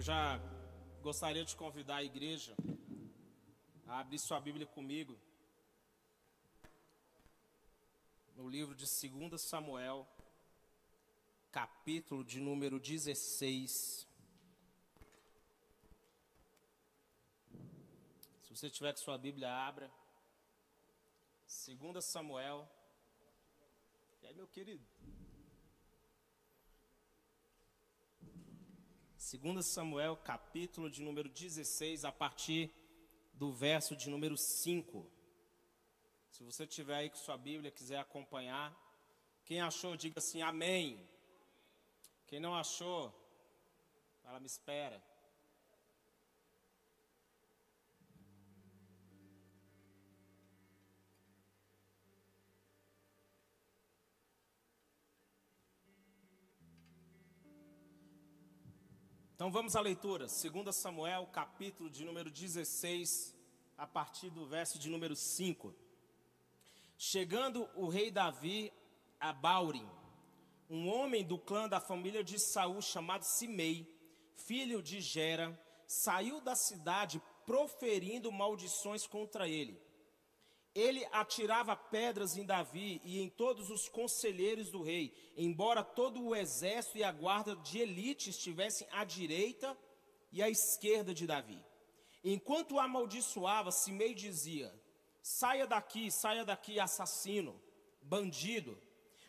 Eu já gostaria de convidar a igreja a abrir sua Bíblia comigo no livro de 2 Samuel, capítulo de número 16. Se você tiver com sua Bíblia, abra. 2 Samuel. E aí, meu querido? 2 Samuel, capítulo de número 16, a partir do verso de número 5. Se você tiver aí com sua Bíblia, quiser acompanhar, quem achou, diga assim, amém. Quem não achou, ela me espera. Então vamos à leitura, 2 Samuel, capítulo de número 16, a partir do verso de número 5. Chegando o rei Davi a Baurim, um homem do clã da família de Saul chamado Simei, filho de Gera, saiu da cidade proferindo maldições contra ele. Ele atirava pedras em Davi e em todos os conselheiros do rei, embora todo o exército e a guarda de elite estivessem à direita e à esquerda de Davi. Enquanto o amaldiçoava, Simei dizia: Saia daqui, saia daqui, assassino, bandido.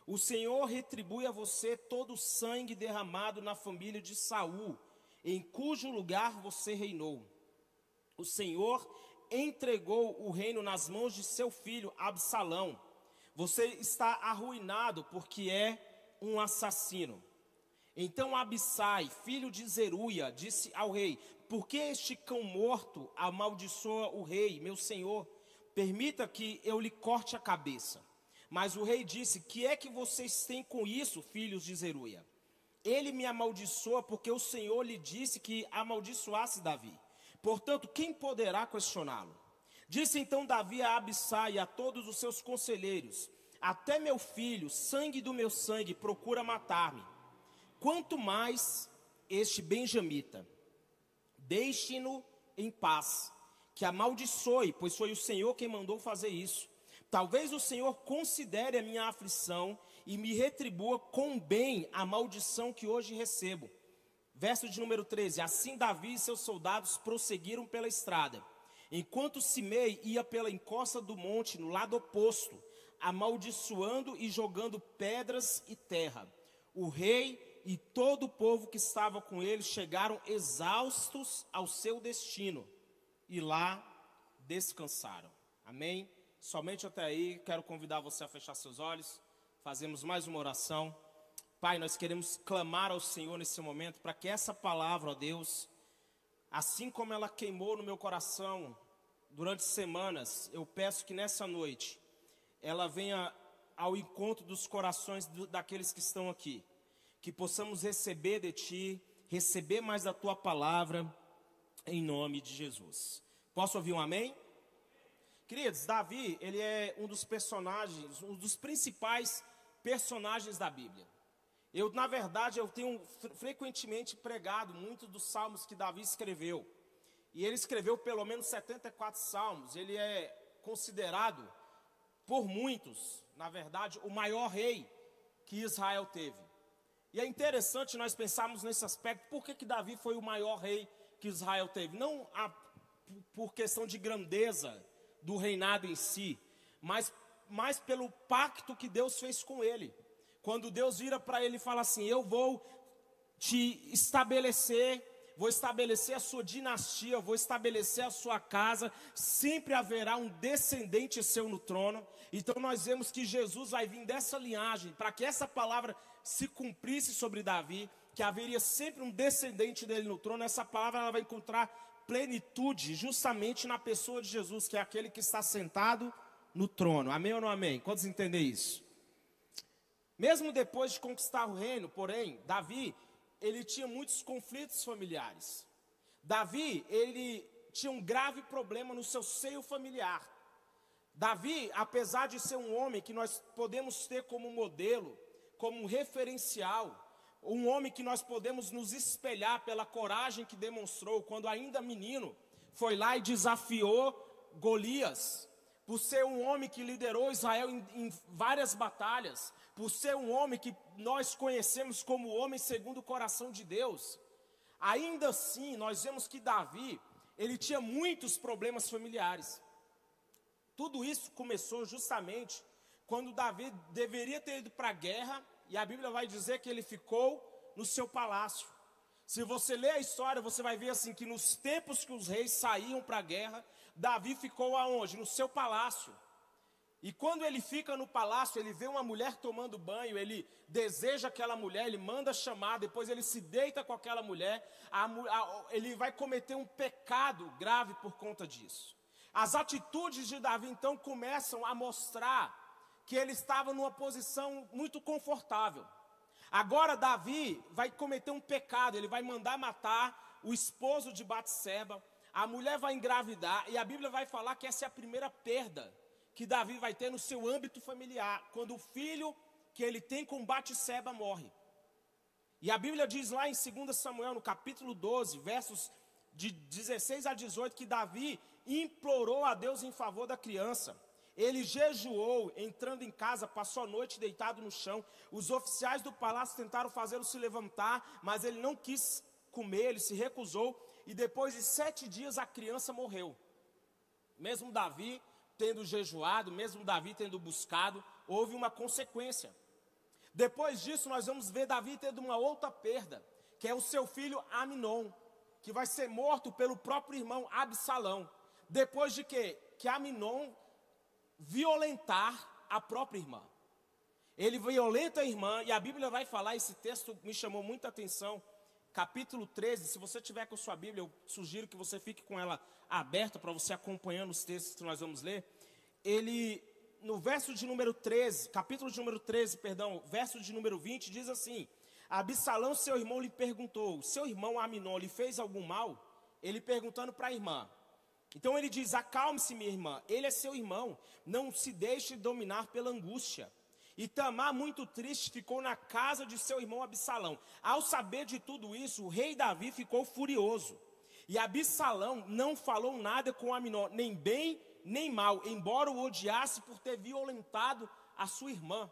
O Senhor retribui a você todo o sangue derramado na família de Saul, em cujo lugar você reinou. O Senhor entregou o reino nas mãos de seu filho Absalão. Você está arruinado porque é um assassino. Então Abissai, filho de Zeruia, disse ao rei: Por que este cão morto amaldiçoa o rei, meu senhor? Permita que eu lhe corte a cabeça. Mas o rei disse: Que é que vocês têm com isso, filhos de Zeruia? Ele me amaldiçoa porque o Senhor lhe disse que amaldiçoasse Davi. Portanto, quem poderá questioná-lo? Disse então Davi a Abissai e a todos os seus conselheiros: Até meu filho, sangue do meu sangue, procura matar-me. Quanto mais este benjamita, deixe-no em paz, que amaldiçoe, pois foi o Senhor quem mandou fazer isso. Talvez o Senhor considere a minha aflição e me retribua com bem a maldição que hoje recebo. Verso de número 13: Assim Davi e seus soldados prosseguiram pela estrada, enquanto Simei ia pela encosta do monte no lado oposto, amaldiçoando e jogando pedras e terra. O rei e todo o povo que estava com ele chegaram exaustos ao seu destino e lá descansaram. Amém? Somente até aí, quero convidar você a fechar seus olhos, fazemos mais uma oração. Pai, nós queremos clamar ao Senhor nesse momento para que essa palavra, ó Deus, assim como ela queimou no meu coração durante semanas, eu peço que nessa noite ela venha ao encontro dos corações do, daqueles que estão aqui, que possamos receber de Ti, receber mais da Tua palavra, em nome de Jesus. Posso ouvir um amém? Queridos, Davi, ele é um dos personagens, um dos principais personagens da Bíblia. Eu, na verdade, eu tenho frequentemente pregado muitos dos salmos que Davi escreveu. E ele escreveu pelo menos 74 salmos. Ele é considerado por muitos, na verdade, o maior rei que Israel teve. E é interessante nós pensarmos nesse aspecto, por que, que Davi foi o maior rei que Israel teve? Não a, por questão de grandeza do reinado em si, mas mais pelo pacto que Deus fez com ele. Quando Deus vira para ele e fala assim: Eu vou te estabelecer, vou estabelecer a sua dinastia, vou estabelecer a sua casa, sempre haverá um descendente seu no trono. Então nós vemos que Jesus vai vir dessa linhagem, para que essa palavra se cumprisse sobre Davi, que haveria sempre um descendente dele no trono. Essa palavra ela vai encontrar plenitude justamente na pessoa de Jesus, que é aquele que está sentado no trono. Amém ou não amém? Quantos entendem isso? Mesmo depois de conquistar o reino, porém, Davi, ele tinha muitos conflitos familiares. Davi, ele tinha um grave problema no seu seio familiar. Davi, apesar de ser um homem que nós podemos ter como modelo, como referencial, um homem que nós podemos nos espelhar pela coragem que demonstrou quando ainda menino, foi lá e desafiou Golias, por ser um homem que liderou Israel em, em várias batalhas, por ser um homem que nós conhecemos como homem segundo o coração de Deus. Ainda assim, nós vemos que Davi, ele tinha muitos problemas familiares. Tudo isso começou justamente quando Davi deveria ter ido para a guerra, e a Bíblia vai dizer que ele ficou no seu palácio. Se você ler a história, você vai ver assim que nos tempos que os reis saíam para a guerra, Davi ficou aonde? No seu palácio. E quando ele fica no palácio, ele vê uma mulher tomando banho, ele deseja aquela mulher, ele manda chamar, depois ele se deita com aquela mulher, a, a, ele vai cometer um pecado grave por conta disso. As atitudes de Davi então começam a mostrar que ele estava numa posição muito confortável. Agora Davi vai cometer um pecado, ele vai mandar matar o esposo de Batseba, a mulher vai engravidar e a Bíblia vai falar que essa é a primeira perda que Davi vai ter no seu âmbito familiar, quando o filho que ele tem com Batseba morre. E a Bíblia diz lá em 2 Samuel, no capítulo 12, versos de 16 a 18, que Davi implorou a Deus em favor da criança. Ele jejuou, entrando em casa, passou a noite deitado no chão. Os oficiais do palácio tentaram fazê-lo se levantar, mas ele não quis comer, ele se recusou. E depois de sete dias a criança morreu. Mesmo Davi tendo jejuado, mesmo Davi tendo buscado, houve uma consequência. Depois disso, nós vamos ver Davi tendo uma outra perda, que é o seu filho Aminon, que vai ser morto pelo próprio irmão Absalão. Depois de que? Que Aminon violentar a própria irmã. Ele violenta a irmã, e a Bíblia vai falar, esse texto me chamou muita atenção, capítulo 13, se você tiver com sua Bíblia, eu sugiro que você fique com ela aberta para você acompanhando os textos que nós vamos ler. Ele, no verso de número 13, capítulo de número 13, perdão, verso de número 20, diz assim: Absalão, seu irmão, lhe perguntou: Seu irmão Aminon lhe fez algum mal? Ele perguntando para a irmã. Então ele diz: Acalme-se, minha irmã, ele é seu irmão, não se deixe dominar pela angústia. E Tamar, muito triste, ficou na casa de seu irmão Absalão. Ao saber de tudo isso, o rei Davi ficou furioso. E Absalão não falou nada com Aminon, nem bem nem mal, embora o odiasse por ter violentado a sua irmã.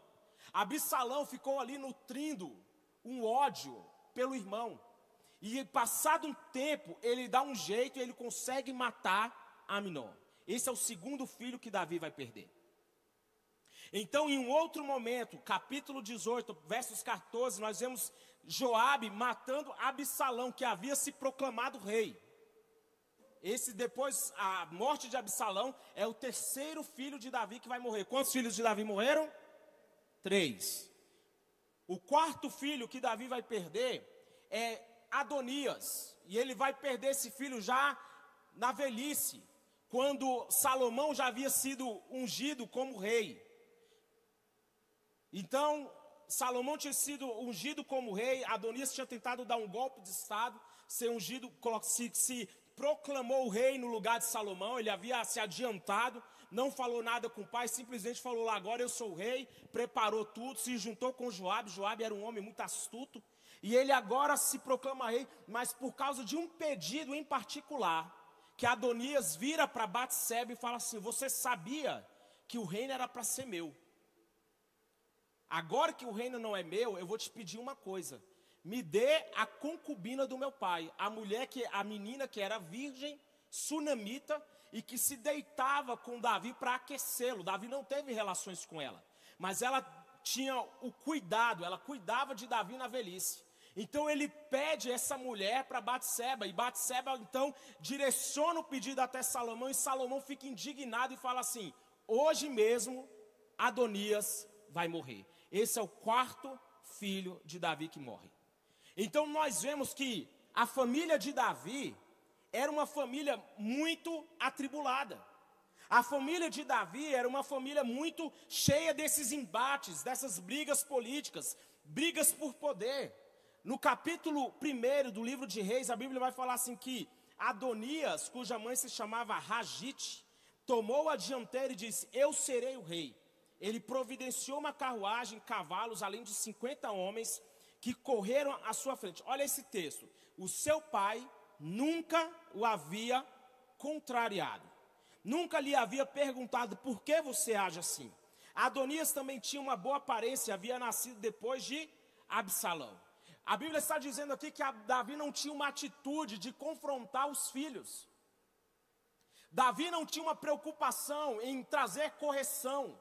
Absalão ficou ali nutrindo um ódio pelo irmão. E passado um tempo, ele dá um jeito e ele consegue matar Aminon. Esse é o segundo filho que Davi vai perder. Então, em um outro momento, capítulo 18, versos 14, nós vemos Joabe matando Absalão, que havia se proclamado rei. Esse depois, a morte de Absalão, é o terceiro filho de Davi que vai morrer. Quantos filhos de Davi morreram? Três. O quarto filho que Davi vai perder é Adonias. E ele vai perder esse filho já na velhice, quando Salomão já havia sido ungido como rei. Então, Salomão tinha sido ungido como rei, Adonias tinha tentado dar um golpe de Estado, ser ungido, se, se proclamou o rei no lugar de Salomão, ele havia se adiantado, não falou nada com o pai, simplesmente falou lá, agora eu sou o rei, preparou tudo, se juntou com Joabe, Joabe era um homem muito astuto, e ele agora se proclama rei, mas por causa de um pedido em particular, que Adonias vira para Batseba e fala assim, você sabia que o reino era para ser meu, Agora que o reino não é meu, eu vou te pedir uma coisa. Me dê a concubina do meu pai, a mulher que a menina que era virgem, sunamita e que se deitava com Davi para aquecê-lo. Davi não teve relações com ela, mas ela tinha o cuidado, ela cuidava de Davi na velhice. Então ele pede essa mulher para Batseba, e Batseba então direciona o pedido até Salomão, e Salomão fica indignado e fala assim: Hoje mesmo Adonias vai morrer. Esse é o quarto filho de Davi que morre. Então nós vemos que a família de Davi era uma família muito atribulada. A família de Davi era uma família muito cheia desses embates, dessas brigas políticas, brigas por poder. No capítulo 1 do livro de Reis, a Bíblia vai falar assim que Adonias, cuja mãe se chamava Ragite, tomou a dianteira e disse: Eu serei o rei ele providenciou uma carruagem, cavalos, além de 50 homens que correram à sua frente. Olha esse texto. O seu pai nunca o havia contrariado. Nunca lhe havia perguntado por que você age assim. Adonias também tinha uma boa aparência, havia nascido depois de Absalão. A Bíblia está dizendo aqui que Davi não tinha uma atitude de confrontar os filhos. Davi não tinha uma preocupação em trazer correção,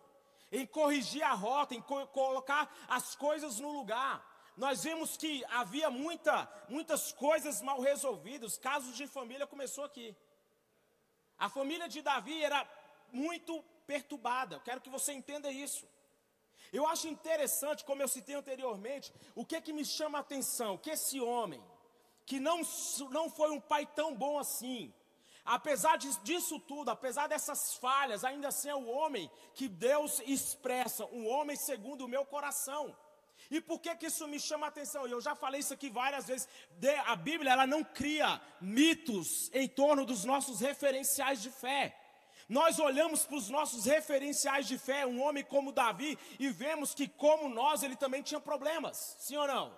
em corrigir a rota, em co colocar as coisas no lugar. Nós vimos que havia muita, muitas coisas mal resolvidas, casos de família começou aqui. A família de Davi era muito perturbada. Eu quero que você entenda isso. Eu acho interessante, como eu citei anteriormente, o que que me chama a atenção, que esse homem, que não, não foi um pai tão bom assim, apesar disso tudo, apesar dessas falhas, ainda assim é o homem que Deus expressa, um homem segundo o meu coração. E por que que isso me chama a atenção? Eu já falei isso aqui várias vezes. A Bíblia ela não cria mitos em torno dos nossos referenciais de fé. Nós olhamos para os nossos referenciais de fé, um homem como Davi, e vemos que, como nós, ele também tinha problemas, sim ou não?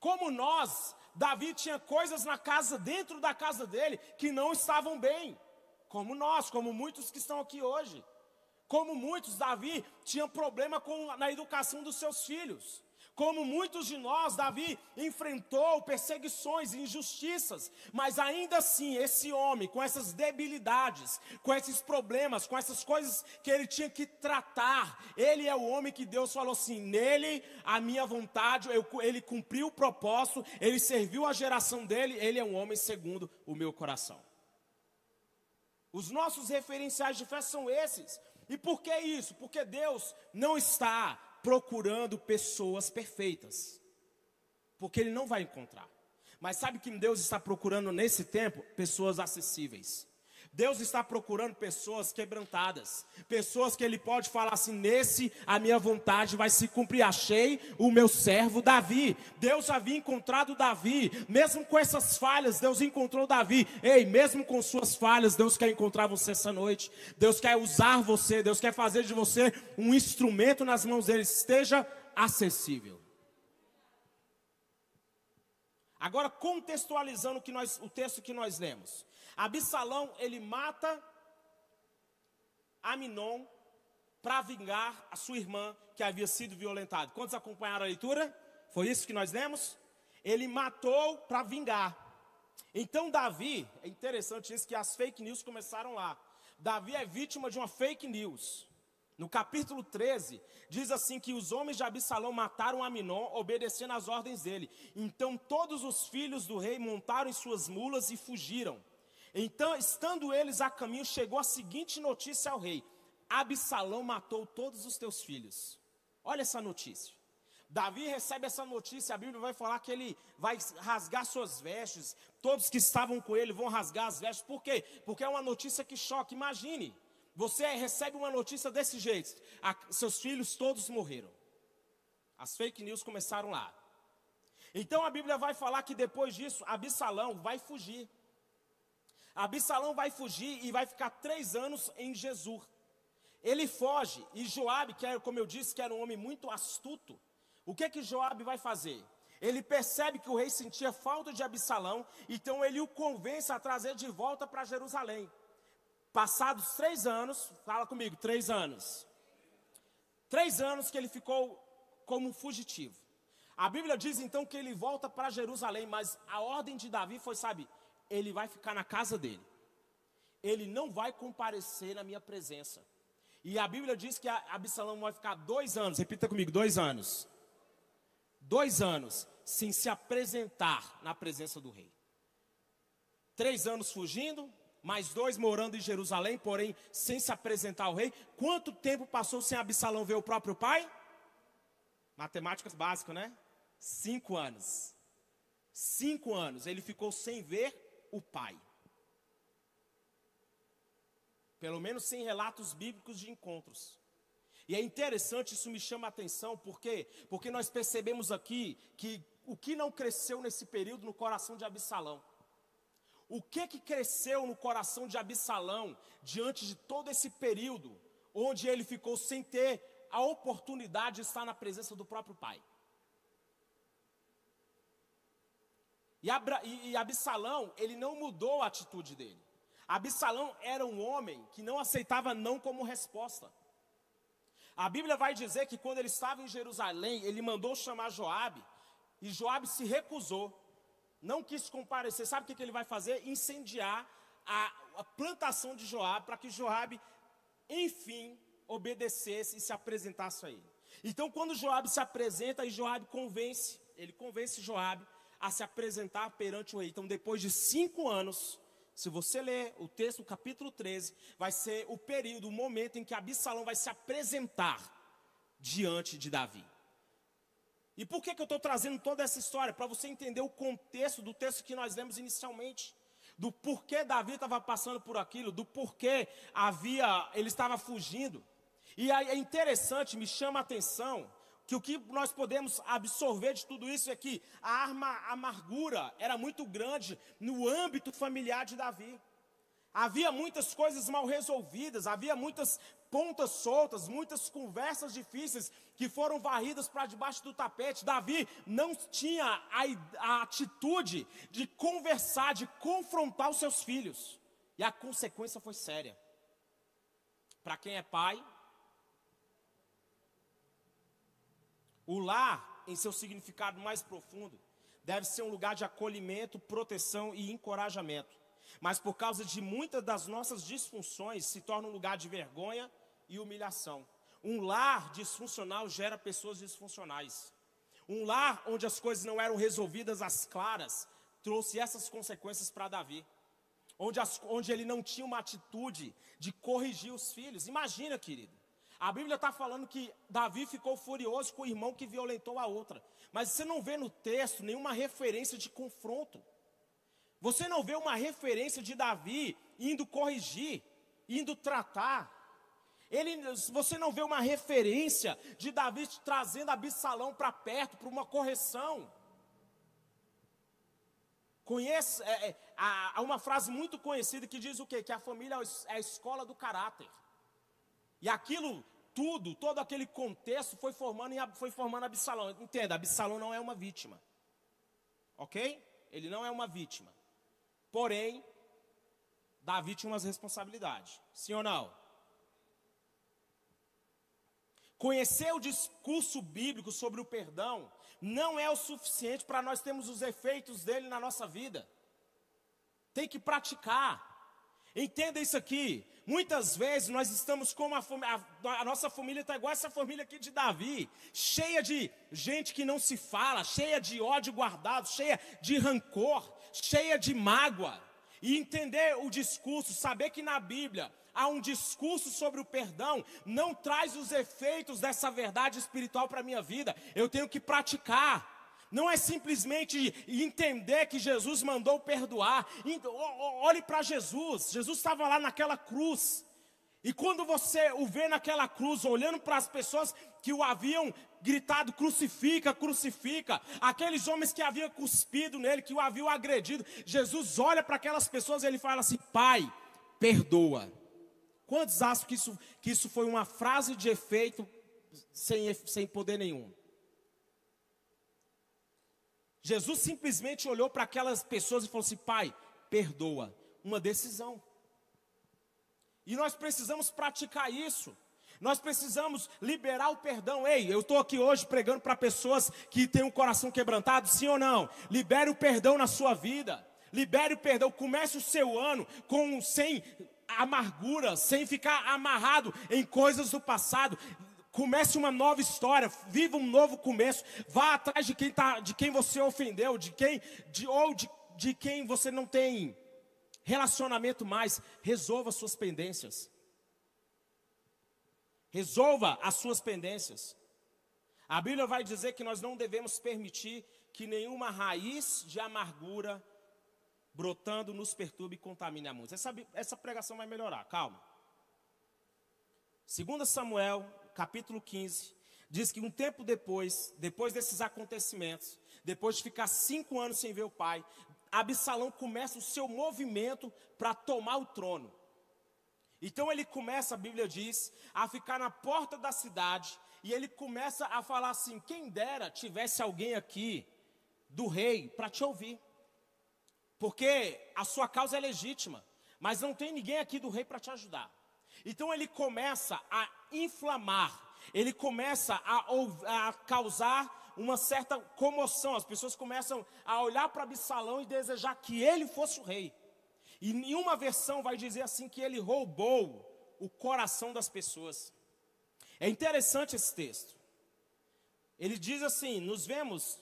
Como nós, Davi tinha coisas na casa, dentro da casa dele, que não estavam bem, como nós, como muitos que estão aqui hoje. Como muitos, Davi tinha problema com, na educação dos seus filhos. Como muitos de nós, Davi enfrentou perseguições, injustiças, mas ainda assim, esse homem, com essas debilidades, com esses problemas, com essas coisas que ele tinha que tratar, ele é o homem que Deus falou assim: nele, a minha vontade, eu, ele cumpriu o propósito, ele serviu a geração dele, ele é um homem segundo o meu coração. Os nossos referenciais de fé são esses. E por que isso? Porque Deus não está procurando pessoas perfeitas. Porque ele não vai encontrar. Mas sabe que Deus está procurando nesse tempo? Pessoas acessíveis. Deus está procurando pessoas quebrantadas, pessoas que Ele pode falar assim: nesse a minha vontade vai se cumprir. Achei o meu servo Davi. Deus havia encontrado Davi, mesmo com essas falhas, Deus encontrou Davi. Ei, mesmo com suas falhas, Deus quer encontrar você essa noite. Deus quer usar você, Deus quer fazer de você um instrumento nas mãos dele. Esteja acessível. Agora, contextualizando o, que nós, o texto que nós lemos. Absalão, ele mata Aminon para vingar a sua irmã que havia sido violentada. Quantos acompanharam a leitura? Foi isso que nós lemos? Ele matou para vingar. Então Davi, é interessante isso que as fake news começaram lá. Davi é vítima de uma fake news. No capítulo 13, diz assim que os homens de Absalão mataram Aminon, obedecendo às ordens dele. Então todos os filhos do rei montaram em suas mulas e fugiram. Então, estando eles a caminho, chegou a seguinte notícia ao rei: Absalão matou todos os teus filhos. Olha essa notícia. Davi recebe essa notícia, a Bíblia vai falar que ele vai rasgar suas vestes, todos que estavam com ele vão rasgar as vestes. Por quê? Porque é uma notícia que choca. Imagine, você recebe uma notícia desse jeito: a, seus filhos todos morreram. As fake news começaram lá. Então a Bíblia vai falar que depois disso, Absalão vai fugir. Absalão vai fugir e vai ficar três anos em Jesus. Ele foge e Joabe, que era, como eu disse, que era um homem muito astuto. O que que Joabe vai fazer? Ele percebe que o rei sentia falta de Absalão, então ele o convence a trazer de volta para Jerusalém. Passados três anos, fala comigo, três anos. Três anos que ele ficou como fugitivo. A Bíblia diz então que ele volta para Jerusalém, mas a ordem de Davi foi, sabe, ele vai ficar na casa dele. Ele não vai comparecer na minha presença. E a Bíblia diz que Absalão vai ficar dois anos, repita comigo, dois anos. Dois anos sem se apresentar na presença do rei. Três anos fugindo, mais dois morando em Jerusalém, porém sem se apresentar ao rei. Quanto tempo passou sem Absalão ver o próprio pai? Matemáticas básicas, né? Cinco anos. Cinco anos ele ficou sem ver o Pai. Pelo menos sem relatos bíblicos de encontros. E é interessante, isso me chama a atenção, por quê? Porque nós percebemos aqui que o que não cresceu nesse período no coração de Absalão. O que que cresceu no coração de Absalão diante de todo esse período onde ele ficou sem ter a oportunidade de estar na presença do próprio pai? E, Abra, e, e Absalão, ele não mudou a atitude dele. Absalão era um homem que não aceitava não como resposta. A Bíblia vai dizer que quando ele estava em Jerusalém, ele mandou chamar Joabe, e Joabe se recusou, não quis comparecer. Sabe o que, que ele vai fazer? Incendiar a, a plantação de Joabe, para que Joabe, enfim, obedecesse e se apresentasse a ele. Então, quando Joabe se apresenta, e Joabe convence, ele convence Joabe a se apresentar perante o rei. Então, depois de cinco anos, se você ler o texto, o capítulo 13, vai ser o período, o momento em que Absalão vai se apresentar diante de Davi. E por que, que eu estou trazendo toda essa história? Para você entender o contexto do texto que nós lemos inicialmente. Do porquê Davi estava passando por aquilo, do porquê havia, ele estava fugindo. E é interessante, me chama a atenção, que o que nós podemos absorver de tudo isso é que a arma, amargura era muito grande no âmbito familiar de Davi. Havia muitas coisas mal resolvidas, havia muitas pontas soltas, muitas conversas difíceis que foram varridas para debaixo do tapete. Davi não tinha a, a atitude de conversar, de confrontar os seus filhos. E a consequência foi séria. Para quem é pai, O lar, em seu significado mais profundo, deve ser um lugar de acolhimento, proteção e encorajamento. Mas por causa de muitas das nossas disfunções, se torna um lugar de vergonha e humilhação. Um lar disfuncional gera pessoas disfuncionais. Um lar onde as coisas não eram resolvidas às claras, trouxe essas consequências para Davi. Onde, as, onde ele não tinha uma atitude de corrigir os filhos. Imagina, querido. A Bíblia está falando que Davi ficou furioso com o irmão que violentou a outra. Mas você não vê no texto nenhuma referência de confronto. Você não vê uma referência de Davi indo corrigir, indo tratar. Ele, você não vê uma referência de Davi trazendo Absalão para perto, para uma correção. Conhece, é, é, há uma frase muito conhecida que diz o quê? Que a família é a escola do caráter. E aquilo tudo, todo aquele contexto foi formando, foi formando Absalão. Entenda, Absalão não é uma vítima. Ok? Ele não é uma vítima. Porém, Davi tinha umas responsabilidades. Sim ou não? Conhecer o discurso bíblico sobre o perdão não é o suficiente para nós termos os efeitos dele na nossa vida. Tem que praticar. Entenda isso aqui. Muitas vezes nós estamos como a, a, a nossa família está igual essa família aqui de Davi, cheia de gente que não se fala, cheia de ódio guardado, cheia de rancor, cheia de mágoa. E entender o discurso, saber que na Bíblia há um discurso sobre o perdão, não traz os efeitos dessa verdade espiritual para a minha vida. Eu tenho que praticar não é simplesmente entender que Jesus mandou perdoar. Olhe para Jesus, Jesus estava lá naquela cruz. E quando você o vê naquela cruz, olhando para as pessoas que o haviam gritado: crucifica, crucifica, aqueles homens que haviam cuspido nele, que o haviam agredido, Jesus olha para aquelas pessoas e ele fala assim: Pai, perdoa. Quantos acham que isso, que isso foi uma frase de efeito sem, sem poder nenhum? Jesus simplesmente olhou para aquelas pessoas e falou assim: Pai, perdoa. Uma decisão. E nós precisamos praticar isso. Nós precisamos liberar o perdão. Ei, eu estou aqui hoje pregando para pessoas que têm um coração quebrantado, sim ou não? Libere o perdão na sua vida. Libere o perdão. Comece o seu ano com sem amargura, sem ficar amarrado em coisas do passado. Comece uma nova história, viva um novo começo. Vá atrás de quem, tá, de quem você ofendeu, de quem, de, ou de, de quem você não tem relacionamento mais. Resolva suas pendências. Resolva as suas pendências. A Bíblia vai dizer que nós não devemos permitir que nenhuma raiz de amargura brotando nos perturbe e contamine a muitos. Essa, essa pregação vai melhorar, calma. 2 Samuel capítulo 15, diz que um tempo depois, depois desses acontecimentos, depois de ficar cinco anos sem ver o pai, Absalão começa o seu movimento para tomar o trono. Então ele começa, a Bíblia diz, a ficar na porta da cidade e ele começa a falar assim: quem dera tivesse alguém aqui do rei para te ouvir. porque a sua causa é legítima, mas não tem ninguém aqui do rei para te ajudar. Então ele começa a inflamar, ele começa a, a causar uma certa comoção. As pessoas começam a olhar para Absalão e desejar que ele fosse o rei. E em uma versão vai dizer assim que ele roubou o coração das pessoas. É interessante esse texto. Ele diz assim: Nos vemos.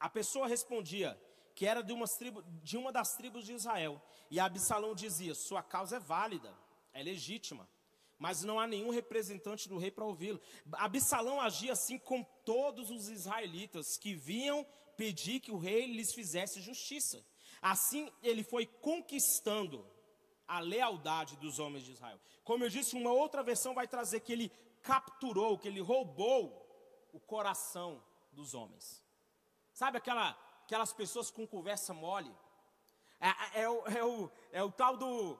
A pessoa respondia que era de, tribo, de uma das tribos de Israel. E Absalão dizia: Sua causa é válida, é legítima, mas não há nenhum representante do rei para ouvi-lo. Absalão agia assim com todos os israelitas que vinham pedir que o rei lhes fizesse justiça. Assim ele foi conquistando a lealdade dos homens de Israel. Como eu disse, uma outra versão vai trazer que ele capturou, que ele roubou o coração dos homens. Sabe aquela, aquelas pessoas com conversa mole? É, é, é, o, é, o, é o tal do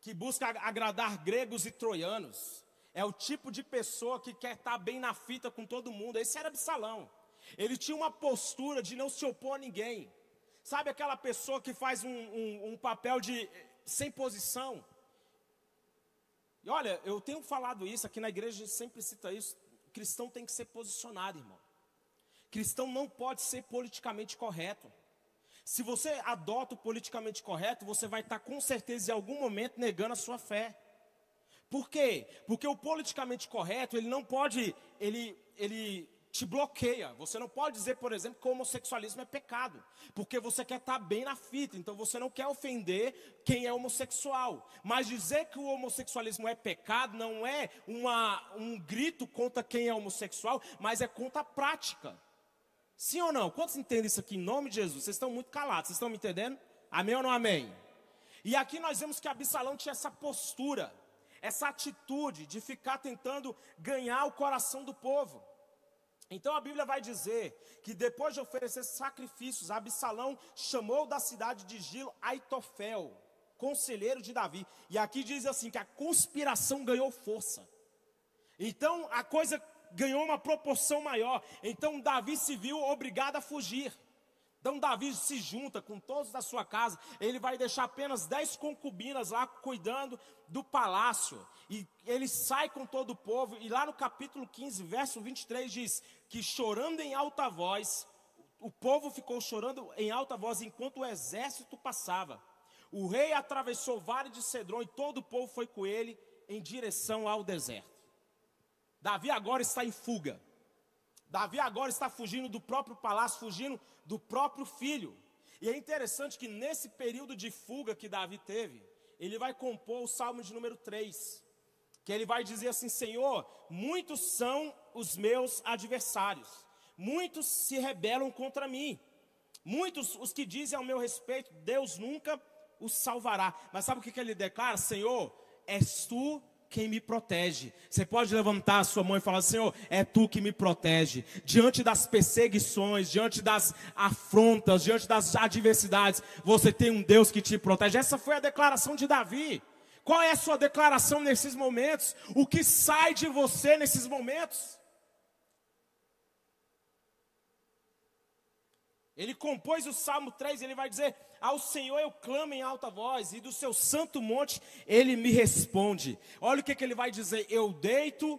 que busca agradar gregos e troianos. É o tipo de pessoa que quer estar bem na fita com todo mundo. Esse era Absalão. Ele tinha uma postura de não se opor a ninguém. Sabe aquela pessoa que faz um, um, um papel de sem posição? E olha, eu tenho falado isso aqui na igreja, a gente sempre cita isso. O cristão tem que ser posicionado, irmão. Cristão não pode ser politicamente correto. Se você adota o politicamente correto, você vai estar com certeza em algum momento negando a sua fé. Por quê? Porque o politicamente correto, ele não pode, ele, ele te bloqueia. Você não pode dizer, por exemplo, que o homossexualismo é pecado, porque você quer estar bem na fita, então você não quer ofender quem é homossexual. Mas dizer que o homossexualismo é pecado não é uma, um grito contra quem é homossexual, mas é contra a prática. Sim ou não? Quantos entendem isso aqui em nome de Jesus? Vocês estão muito calados, vocês estão me entendendo? Amém ou não amém? E aqui nós vemos que Absalão tinha essa postura, essa atitude de ficar tentando ganhar o coração do povo. Então a Bíblia vai dizer que depois de oferecer sacrifícios, Absalão chamou da cidade de Gilo Aitofel, conselheiro de Davi. E aqui diz assim que a conspiração ganhou força. Então a coisa ganhou uma proporção maior. Então Davi se viu obrigado a fugir. Então Davi se junta com todos da sua casa, ele vai deixar apenas dez concubinas lá cuidando do palácio. E ele sai com todo o povo, e lá no capítulo 15, verso 23 diz que chorando em alta voz, o povo ficou chorando em alta voz enquanto o exército passava. O rei atravessou o vale de Cedron e todo o povo foi com ele em direção ao deserto. Davi agora está em fuga. Davi agora está fugindo do próprio palácio, fugindo do próprio filho. E é interessante que nesse período de fuga que Davi teve, ele vai compor o salmo de número 3, que ele vai dizer assim: Senhor, muitos são os meus adversários, muitos se rebelam contra mim, muitos os que dizem ao meu respeito, Deus nunca os salvará. Mas sabe o que, que ele declara? Senhor, és tu quem me protege. Você pode levantar a sua mão e falar: Senhor, é tu que me protege. Diante das perseguições, diante das afrontas, diante das adversidades, você tem um Deus que te protege. Essa foi a declaração de Davi. Qual é a sua declaração nesses momentos? O que sai de você nesses momentos? Ele compôs o Salmo 3, ele vai dizer: Ao Senhor eu clamo em alta voz, e do seu santo monte ele me responde. Olha o que, que ele vai dizer: Eu deito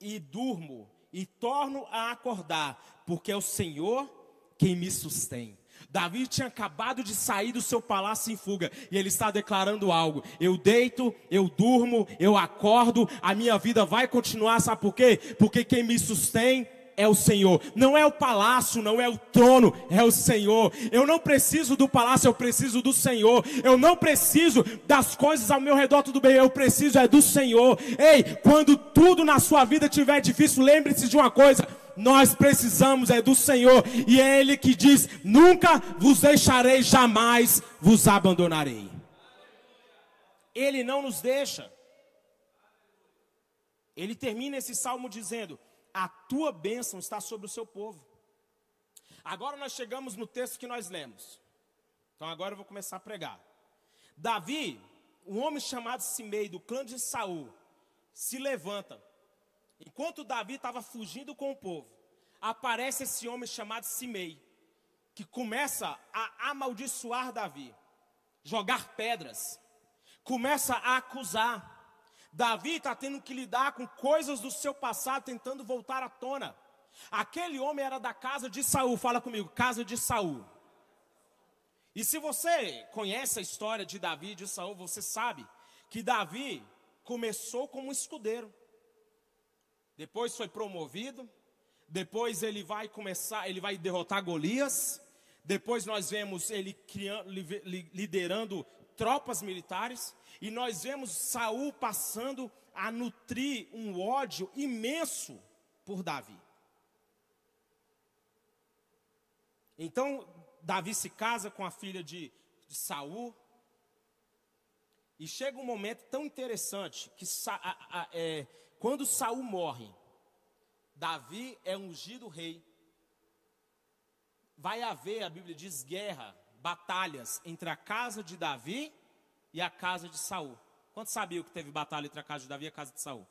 e durmo, e torno a acordar, porque é o Senhor quem me sustém. Davi tinha acabado de sair do seu palácio em fuga e ele está declarando algo: eu deito, eu durmo, eu acordo, a minha vida vai continuar, sabe por quê? Porque quem me sustém é o Senhor. Não é o palácio, não é o trono, é o Senhor. Eu não preciso do palácio, eu preciso do Senhor. Eu não preciso das coisas ao meu redor, tudo bem, eu preciso é do Senhor. Ei, quando tudo na sua vida estiver difícil, lembre-se de uma coisa: nós precisamos é do Senhor, e é Ele que diz: nunca vos deixarei, jamais vos abandonarei. Ele não nos deixa. Ele termina esse salmo dizendo: a tua bênção está sobre o seu povo. Agora nós chegamos no texto que nós lemos. Então agora eu vou começar a pregar. Davi, um homem chamado Simei, do clã de Saul, se levanta. Enquanto Davi estava fugindo com o povo, aparece esse homem chamado Simei. que começa a amaldiçoar Davi, jogar pedras, começa a acusar. Davi está tendo que lidar com coisas do seu passado, tentando voltar à tona. Aquele homem era da casa de Saul, fala comigo, casa de Saul. E se você conhece a história de Davi e de Saul, você sabe que Davi começou como escudeiro. Depois foi promovido, depois ele vai começar, ele vai derrotar Golias. Depois nós vemos ele criando, liderando tropas militares e nós vemos Saul passando a nutrir um ódio imenso por Davi. Então Davi se casa com a filha de, de Saul. E chega um momento tão interessante que a, a, é, quando Saul morre, Davi é ungido rei. Vai haver, a Bíblia diz, guerra, batalhas entre a casa de Davi e a casa de Saul. Quantos sabiam que teve batalha entre a casa de Davi e a casa de Saul?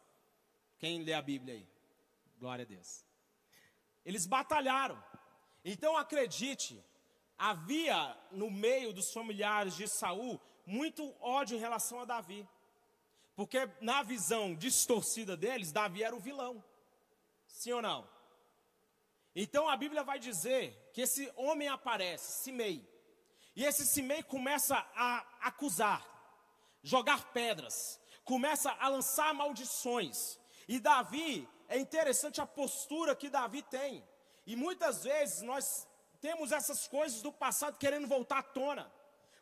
Quem lê a Bíblia aí? Glória a Deus. Eles batalharam. Então acredite, havia no meio dos familiares de Saul muito ódio em relação a Davi. Porque na visão distorcida deles, Davi era o vilão. Sim ou não? Então a Bíblia vai dizer que esse homem aparece, Simei. E esse Simei começa a acusar, jogar pedras, começa a lançar maldições. E Davi, é interessante a postura que Davi tem. E muitas vezes nós temos essas coisas do passado querendo voltar à tona.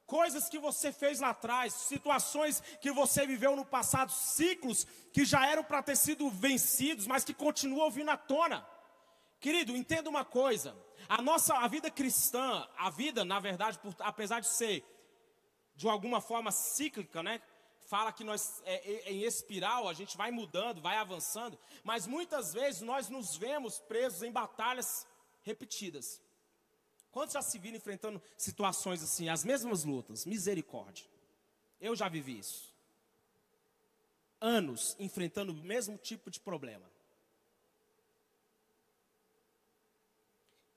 Coisas que você fez lá atrás, situações que você viveu no passado, ciclos que já eram para ter sido vencidos, mas que continuam vindo à tona. Querido, entenda uma coisa: a nossa a vida cristã, a vida, na verdade, por, apesar de ser de alguma forma cíclica, né? Fala que nós é, é, em espiral a gente vai mudando, vai avançando, mas muitas vezes nós nos vemos presos em batalhas repetidas. Quantos já se viram enfrentando situações assim, as mesmas lutas? Misericórdia. Eu já vivi isso. Anos enfrentando o mesmo tipo de problema.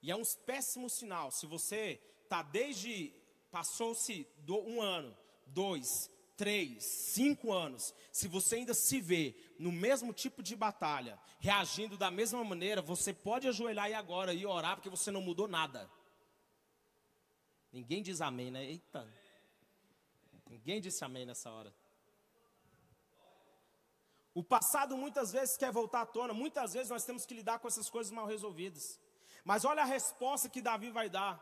E é um péssimo sinal se você está desde. Passou-se um ano, dois, três, cinco anos. Se você ainda se vê no mesmo tipo de batalha, reagindo da mesma maneira, você pode ajoelhar e agora e orar, porque você não mudou nada. Ninguém diz amém, né? Eita. Ninguém disse amém nessa hora. O passado muitas vezes quer voltar à tona, muitas vezes nós temos que lidar com essas coisas mal resolvidas. Mas olha a resposta que Davi vai dar.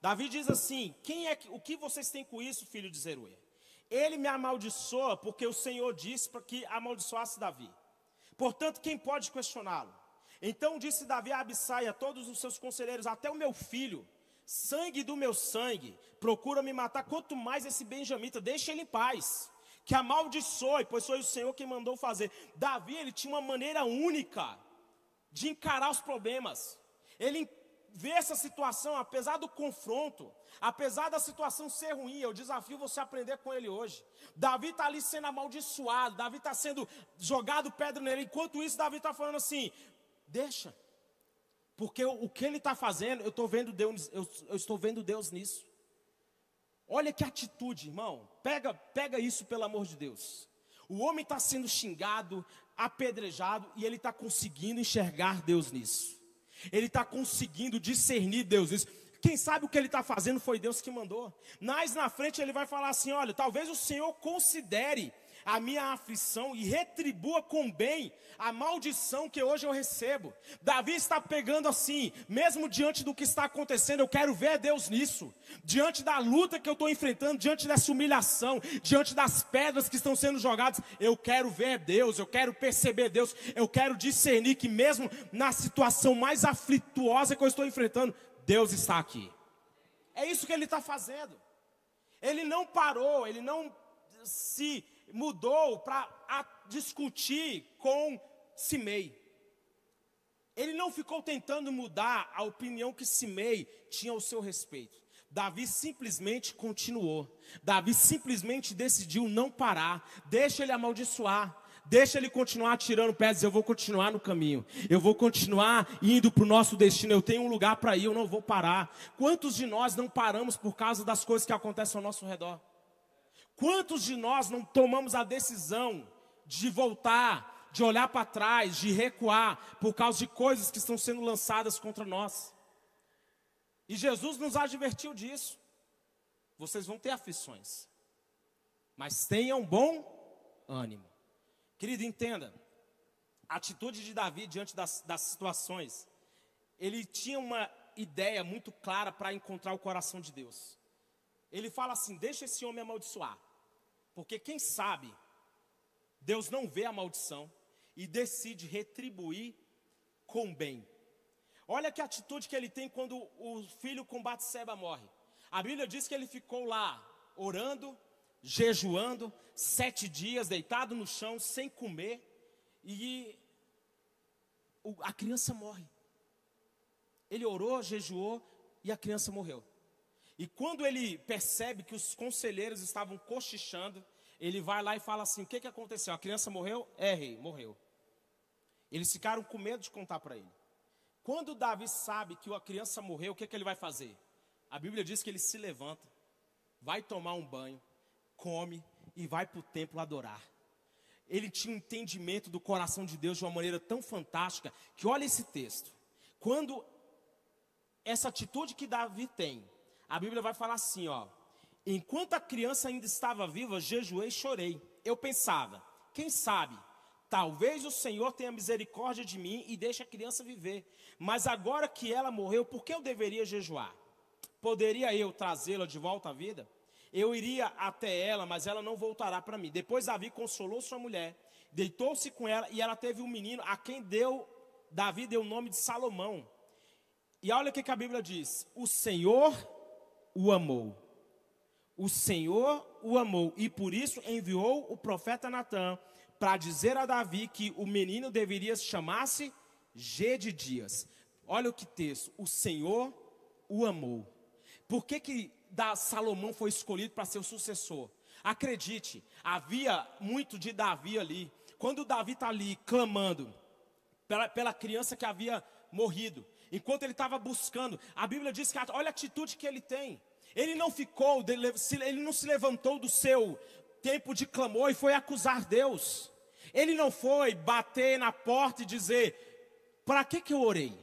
Davi diz assim: Quem é que, o que vocês têm com isso, filho de Zeruê? Ele me amaldiçoa porque o Senhor disse para que amaldiçoasse Davi. Portanto, quem pode questioná-lo? Então disse Davi a Abissai a todos os seus conselheiros, até o meu filho, sangue do meu sangue, procura me matar, quanto mais esse benjamita, deixa ele em paz, que amaldiçoe, pois foi o Senhor quem mandou fazer. Davi, ele tinha uma maneira única de encarar os problemas. Ele vê essa situação, apesar do confronto, apesar da situação ser ruim, eu desafio você a aprender com ele hoje. Davi está ali sendo amaldiçoado, Davi está sendo jogado pedra nele, enquanto isso, Davi está falando assim: deixa. Porque o que ele está fazendo, eu estou vendo Deus, eu, eu, estou vendo Deus nisso. Olha que atitude, irmão. Pega, pega isso pelo amor de Deus. O homem está sendo xingado, apedrejado e ele está conseguindo enxergar Deus nisso. Ele está conseguindo discernir Deus nisso. Quem sabe o que ele está fazendo foi Deus que mandou. Mais na frente ele vai falar assim: olha, talvez o Senhor considere a minha aflição e retribua com bem a maldição que hoje eu recebo. Davi está pegando assim, mesmo diante do que está acontecendo, eu quero ver Deus nisso. Diante da luta que eu estou enfrentando, diante dessa humilhação, diante das pedras que estão sendo jogadas, eu quero ver Deus, eu quero perceber Deus, eu quero discernir que mesmo na situação mais aflituosa que eu estou enfrentando, Deus está aqui. É isso que ele está fazendo. Ele não parou, ele não se mudou para discutir com Simei. Ele não ficou tentando mudar a opinião que Simei tinha ao seu respeito. Davi simplesmente continuou. Davi simplesmente decidiu não parar. Deixa ele amaldiçoar. Deixa ele continuar tirando pedras, eu vou continuar no caminho. Eu vou continuar indo para o nosso destino. Eu tenho um lugar para ir, eu não vou parar. Quantos de nós não paramos por causa das coisas que acontecem ao nosso redor? Quantos de nós não tomamos a decisão de voltar, de olhar para trás, de recuar por causa de coisas que estão sendo lançadas contra nós? E Jesus nos advertiu disso. Vocês vão ter aflições, mas tenham bom ânimo. Querido, entenda, a atitude de Davi diante das, das situações, ele tinha uma ideia muito clara para encontrar o coração de Deus. Ele fala assim: deixa esse homem amaldiçoar, porque quem sabe Deus não vê a maldição e decide retribuir com bem. Olha que atitude que ele tem quando o filho com Batseba morre. A Bíblia diz que ele ficou lá orando, jejuando, sete dias deitado no chão, sem comer, e a criança morre. Ele orou, jejuou e a criança morreu. E quando ele percebe que os conselheiros estavam cochichando, ele vai lá e fala assim: O que, que aconteceu? A criança morreu? É, rei, morreu. Eles ficaram com medo de contar para ele. Quando Davi sabe que a criança morreu, o que, que ele vai fazer? A Bíblia diz que ele se levanta, vai tomar um banho, come e vai para o templo adorar. Ele tinha um entendimento do coração de Deus de uma maneira tão fantástica que olha esse texto. Quando essa atitude que Davi tem, a Bíblia vai falar assim, ó: Enquanto a criança ainda estava viva, jejuei e chorei. Eu pensava, quem sabe, talvez o Senhor tenha misericórdia de mim e deixe a criança viver. Mas agora que ela morreu, por que eu deveria jejuar? Poderia eu trazê-la de volta à vida? Eu iria até ela, mas ela não voltará para mim. Depois Davi consolou sua mulher, deitou-se com ela e ela teve um menino a quem deu Davi deu o nome de Salomão. E olha o que, que a Bíblia diz: O Senhor o amou. O Senhor o amou e por isso enviou o profeta Natã para dizer a Davi que o menino deveria chamar-se Gedidias. Olha o que texto: O Senhor o amou. Por que, que da Salomão foi escolhido para ser o sucessor. Acredite, havia muito de Davi ali. Quando Davi está ali clamando pela, pela criança que havia morrido, enquanto ele estava buscando, a Bíblia diz que olha a atitude que ele tem. Ele não ficou, ele não se levantou do seu tempo de clamor e foi acusar Deus. Ele não foi bater na porta e dizer: para que, que eu orei?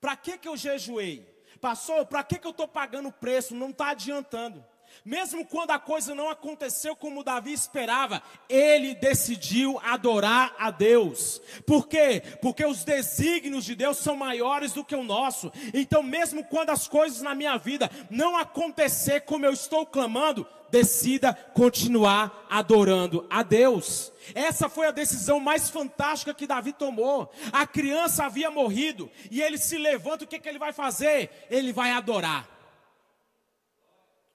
Para que, que eu jejuei? Pastor, para que, que eu estou pagando o preço? Não está adiantando. Mesmo quando a coisa não aconteceu como Davi esperava, ele decidiu adorar a Deus. Por quê? Porque os desígnios de Deus são maiores do que o nosso. Então, mesmo quando as coisas na minha vida não acontecer como eu estou clamando, decida continuar adorando a Deus. Essa foi a decisão mais fantástica que Davi tomou. A criança havia morrido e ele se levanta, o que, que ele vai fazer? Ele vai adorar.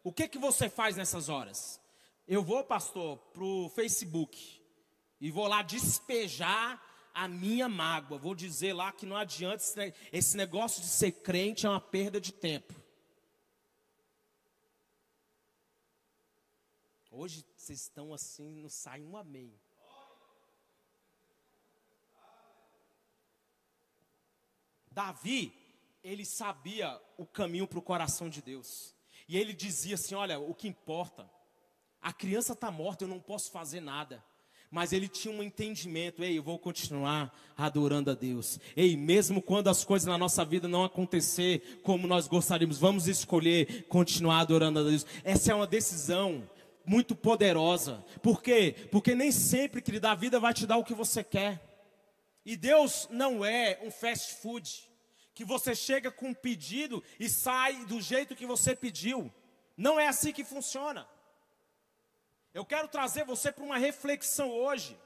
O que, que você faz nessas horas? Eu vou, pastor, para o Facebook e vou lá despejar a minha mágoa. Vou dizer lá que não adianta, esse negócio de ser crente é uma perda de tempo. Hoje vocês estão assim, não sai um amém. Davi, ele sabia o caminho para o coração de Deus. E ele dizia assim: Olha, o que importa, a criança está morta, eu não posso fazer nada. Mas ele tinha um entendimento, ei, eu vou continuar adorando a Deus. Ei, mesmo quando as coisas na nossa vida não acontecer como nós gostaríamos, vamos escolher continuar adorando a Deus. Essa é uma decisão muito poderosa. Por quê? Porque nem sempre, querido, a vida vai te dar o que você quer. E Deus não é um fast food que você chega com um pedido e sai do jeito que você pediu. Não é assim que funciona. Eu quero trazer você para uma reflexão hoje.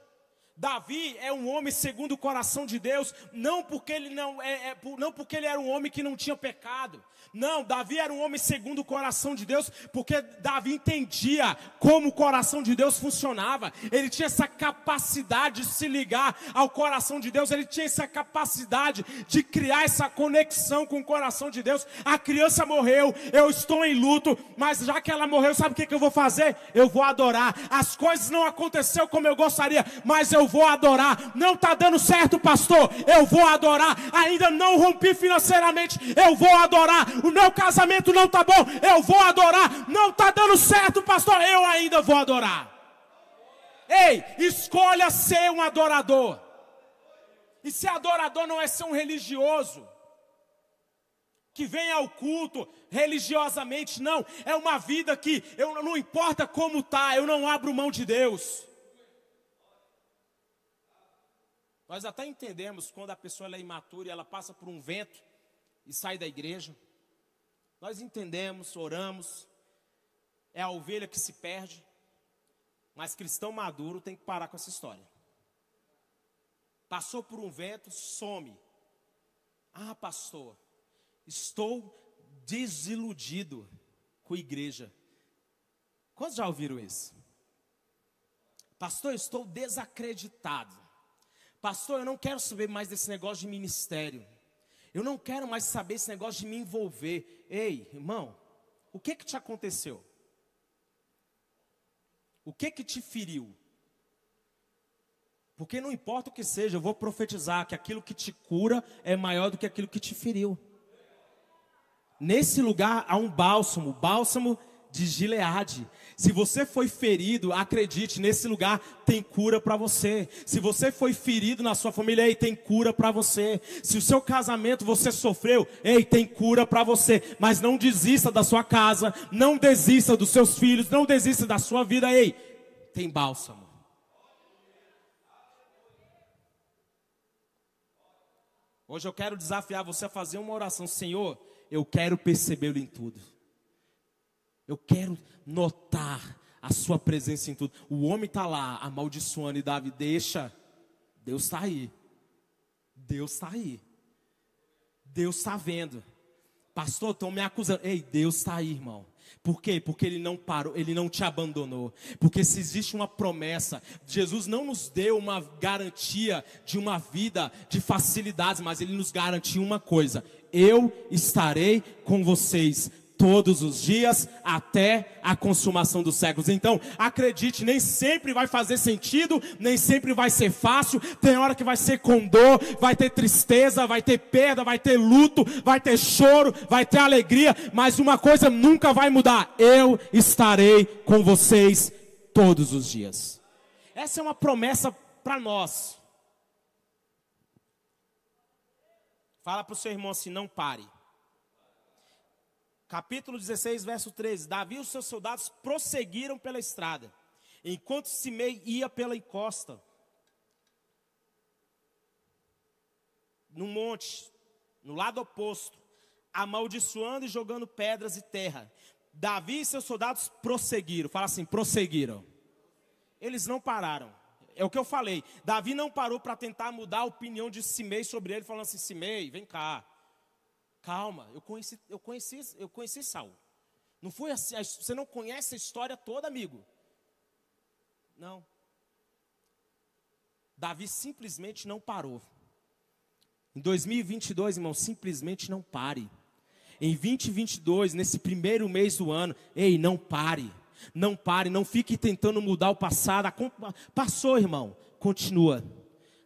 Davi é um homem segundo o coração de Deus, não porque ele não é, é, não porque ele era um homem que não tinha pecado. Não, Davi era um homem segundo o coração de Deus, porque Davi entendia como o coração de Deus funcionava. Ele tinha essa capacidade de se ligar ao coração de Deus, ele tinha essa capacidade de criar essa conexão com o coração de Deus. A criança morreu, eu estou em luto, mas já que ela morreu, sabe o que, que eu vou fazer? Eu vou adorar. As coisas não aconteceram como eu gostaria, mas eu vou adorar. Não está dando certo, pastor, eu vou adorar. Ainda não rompi financeiramente, eu vou adorar o meu casamento não está bom, eu vou adorar. Não está dando certo, pastor, eu ainda vou adorar. Ei, escolha ser um adorador. E ser adorador não é ser um religioso que vem ao culto religiosamente, não. É uma vida que eu não importa como tá, eu não abro mão de Deus. Nós até entendemos quando a pessoa é imatura e ela passa por um vento e sai da igreja. Nós entendemos, oramos, é a ovelha que se perde, mas cristão maduro tem que parar com essa história. Passou por um vento, some. Ah, pastor, estou desiludido com a igreja. Quantos já ouviram isso? Pastor, estou desacreditado. Pastor, eu não quero saber mais desse negócio de ministério. Eu não quero mais saber esse negócio de me envolver. Ei, irmão, o que que te aconteceu? O que que te feriu? Porque não importa o que seja, eu vou profetizar que aquilo que te cura é maior do que aquilo que te feriu. Nesse lugar há um bálsamo, bálsamo de Gileade. Se você foi ferido, acredite, nesse lugar tem cura para você. Se você foi ferido na sua família, ei, tem cura para você. Se o seu casamento você sofreu, ei, tem cura para você. Mas não desista da sua casa, não desista dos seus filhos, não desista da sua vida, ei, tem bálsamo. Hoje eu quero desafiar você a fazer uma oração, Senhor, eu quero percebê-lo em tudo. Eu quero notar a sua presença em tudo. O homem está lá amaldiçoando e Davi, deixa. Deus está aí. Deus está aí. Deus está vendo. Pastor, estão me acusando. Ei, Deus está aí, irmão. Por quê? Porque ele não parou, ele não te abandonou. Porque se existe uma promessa, Jesus não nos deu uma garantia de uma vida de facilidades, mas ele nos garantiu uma coisa: eu estarei com vocês todos os dias até a consumação dos séculos. Então, acredite, nem sempre vai fazer sentido, nem sempre vai ser fácil. Tem hora que vai ser com dor, vai ter tristeza, vai ter perda, vai ter luto, vai ter choro, vai ter alegria, mas uma coisa nunca vai mudar: eu estarei com vocês todos os dias. Essa é uma promessa para nós. Fala para o seu irmão assim: não pare capítulo 16, verso 13: Davi e os seus soldados prosseguiram pela estrada, enquanto Simei ia pela encosta. No monte, no lado oposto, amaldiçoando e jogando pedras e terra. Davi e seus soldados prosseguiram. Fala assim: prosseguiram. Eles não pararam. É o que eu falei. Davi não parou para tentar mudar a opinião de Simei sobre ele, falando assim: Simei, vem cá. Calma, eu conheci, eu conheci, eu conheci Saul. Não foi assim, você não conhece a história toda, amigo. Não. Davi simplesmente não parou. Em 2022, irmão, simplesmente não pare. Em 2022, nesse primeiro mês do ano, ei, não pare. Não pare, não fique tentando mudar o passado. Passou, irmão. Continua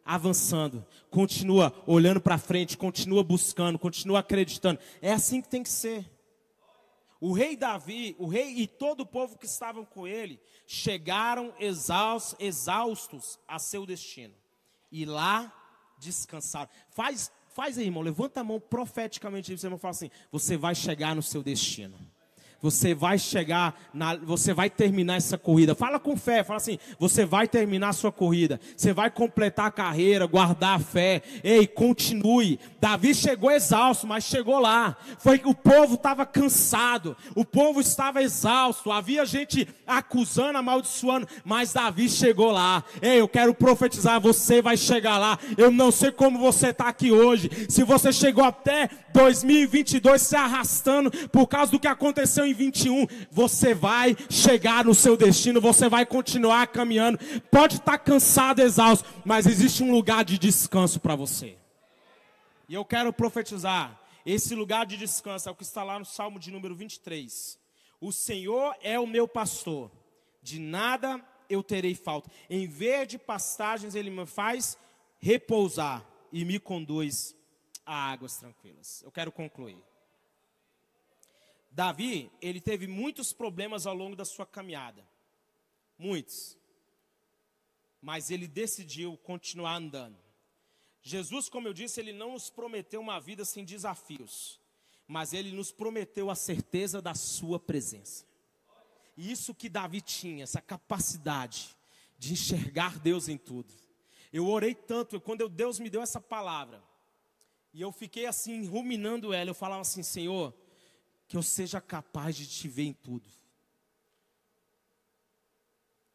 avançando, continua olhando para frente, continua buscando, continua acreditando. É assim que tem que ser. O rei Davi, o rei e todo o povo que estavam com ele, chegaram exaustos, exaustos a seu destino. E lá descansaram. Faz, faz aí, irmão, levanta a mão profeticamente e você não fala assim: você vai chegar no seu destino. Você vai chegar, na, você vai terminar essa corrida. Fala com fé, fala assim: você vai terminar a sua corrida, você vai completar a carreira, guardar a fé. Ei, continue. Davi chegou exausto, mas chegou lá. Foi que o povo estava cansado, o povo estava exausto, havia gente acusando, amaldiçoando, mas Davi chegou lá. Ei, eu quero profetizar: você vai chegar lá. Eu não sei como você está aqui hoje, se você chegou até 2022 se arrastando por causa do que aconteceu em 2021, você vai chegar no seu destino, você vai continuar caminhando. Pode estar cansado, exausto, mas existe um lugar de descanso para você. E eu quero profetizar: esse lugar de descanso é o que está lá no Salmo de número 23. O Senhor é o meu pastor, de nada eu terei falta. Em verde pastagens ele me faz repousar e me conduz a águas tranquilas. Eu quero concluir. Davi, ele teve muitos problemas ao longo da sua caminhada. Muitos. Mas ele decidiu continuar andando. Jesus, como eu disse, ele não nos prometeu uma vida sem desafios, mas ele nos prometeu a certeza da sua presença. E isso que Davi tinha, essa capacidade de enxergar Deus em tudo. Eu orei tanto, quando Deus me deu essa palavra, e eu fiquei assim, ruminando ela, eu falava assim, Senhor, que eu seja capaz de te ver em tudo.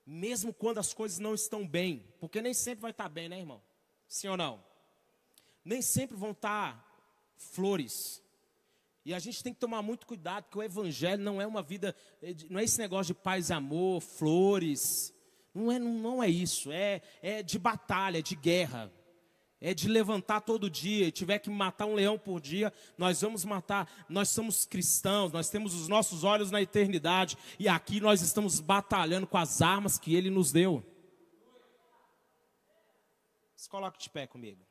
Mesmo quando as coisas não estão bem, porque nem sempre vai estar bem, né, irmão? Sim ou não? Nem sempre vão estar flores. E a gente tem que tomar muito cuidado, porque o evangelho não é uma vida, é não é esse negócio de paz amor, flores. Não é, não é isso, é, é de batalha, de guerra é de levantar todo dia, e tiver que matar um leão por dia, nós vamos matar. Nós somos cristãos, nós temos os nossos olhos na eternidade, e aqui nós estamos batalhando com as armas que Ele nos deu. Se coloque de pé comigo.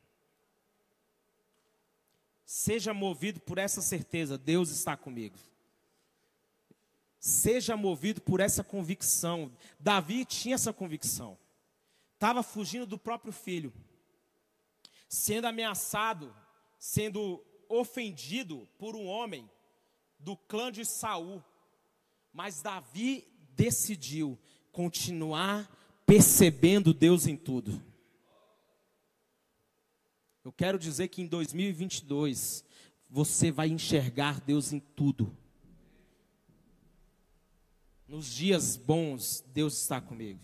Seja movido por essa certeza, Deus está comigo. Seja movido por essa convicção. Davi tinha essa convicção. Estava fugindo do próprio filho sendo ameaçado, sendo ofendido por um homem do clã de Saul. Mas Davi decidiu continuar percebendo Deus em tudo. Eu quero dizer que em 2022 você vai enxergar Deus em tudo. Nos dias bons, Deus está comigo.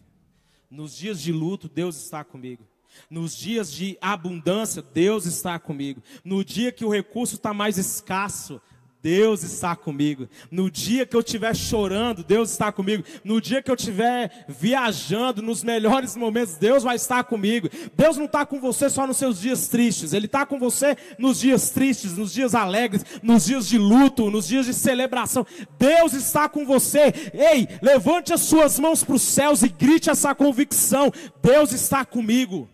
Nos dias de luto, Deus está comigo. Nos dias de abundância, Deus está comigo. No dia que o recurso está mais escasso, Deus está comigo. No dia que eu estiver chorando, Deus está comigo. No dia que eu estiver viajando, nos melhores momentos, Deus vai estar comigo. Deus não está com você só nos seus dias tristes, Ele está com você nos dias tristes, nos dias alegres, nos dias de luto, nos dias de celebração. Deus está com você. Ei, levante as suas mãos para os céus e grite essa convicção: Deus está comigo.